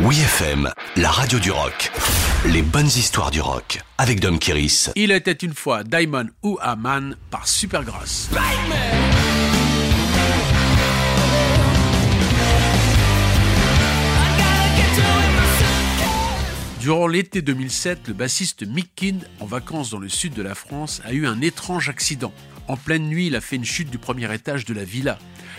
Oui FM, la radio du rock. Les bonnes histoires du rock avec Dom Kiris. Il était une fois Diamond ou Aman par Supergrass. Durant l'été 2007, le bassiste Mick Kind, en vacances dans le sud de la France, a eu un étrange accident. En pleine nuit, il a fait une chute du premier étage de la villa.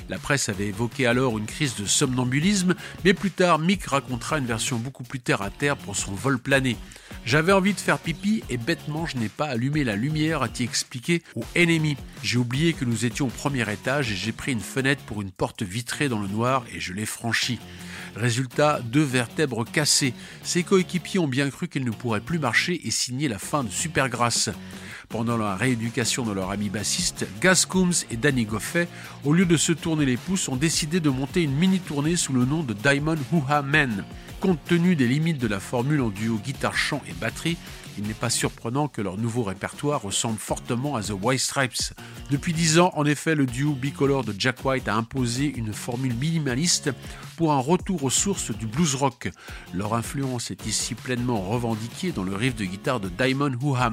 La presse avait évoqué alors une crise de somnambulisme, mais plus tard, Mick racontera une version beaucoup plus terre à terre pour son vol plané. J'avais envie de faire pipi et bêtement je n'ai pas allumé la lumière, a-t-il expliqué au ennemi. J'ai oublié que nous étions au premier étage et j'ai pris une fenêtre pour une porte vitrée dans le noir et je l'ai franchie. Résultat, deux vertèbres cassées. Ses coéquipiers ont bien cru qu'il ne pourrait plus marcher et signer la fin de Supergrass. Pendant la rééducation de leur ami bassiste, Gaz Coombs et Danny Goffey, au lieu de se tourner les pouces, ont décidé de monter une mini-tournée sous le nom de Diamond Hoo-Ha Men. Compte tenu des limites de la formule en duo guitare-chant et batterie, il n'est pas surprenant que leur nouveau répertoire ressemble fortement à The White Stripes. Depuis dix ans, en effet, le duo bicolore de Jack White a imposé une formule minimaliste pour un retour aux sources du blues rock. Leur influence est ici pleinement revendiquée dans le riff de guitare de Diamond Hoo-Ha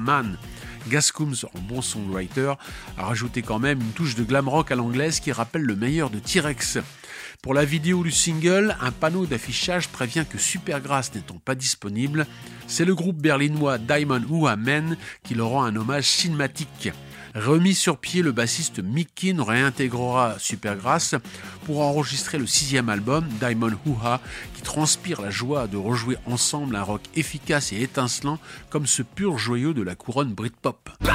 Man. Gascooms, en bon songwriter, a rajouté quand même une touche de glam rock à l'anglaise qui rappelle le meilleur de T-Rex. Pour la vidéo du single, un panneau d'affichage prévient que Supergrass n'étant pas disponible, c'est le groupe berlinois Diamond Hua Men qui leur rend un hommage cinématique. Remis sur pied, le bassiste Mick réintégrera Supergrass pour enregistrer le sixième album, Diamond Hoo-Ha, qui transpire la joie de rejouer ensemble un rock efficace et étincelant comme ce pur joyau de la couronne Britpop. pop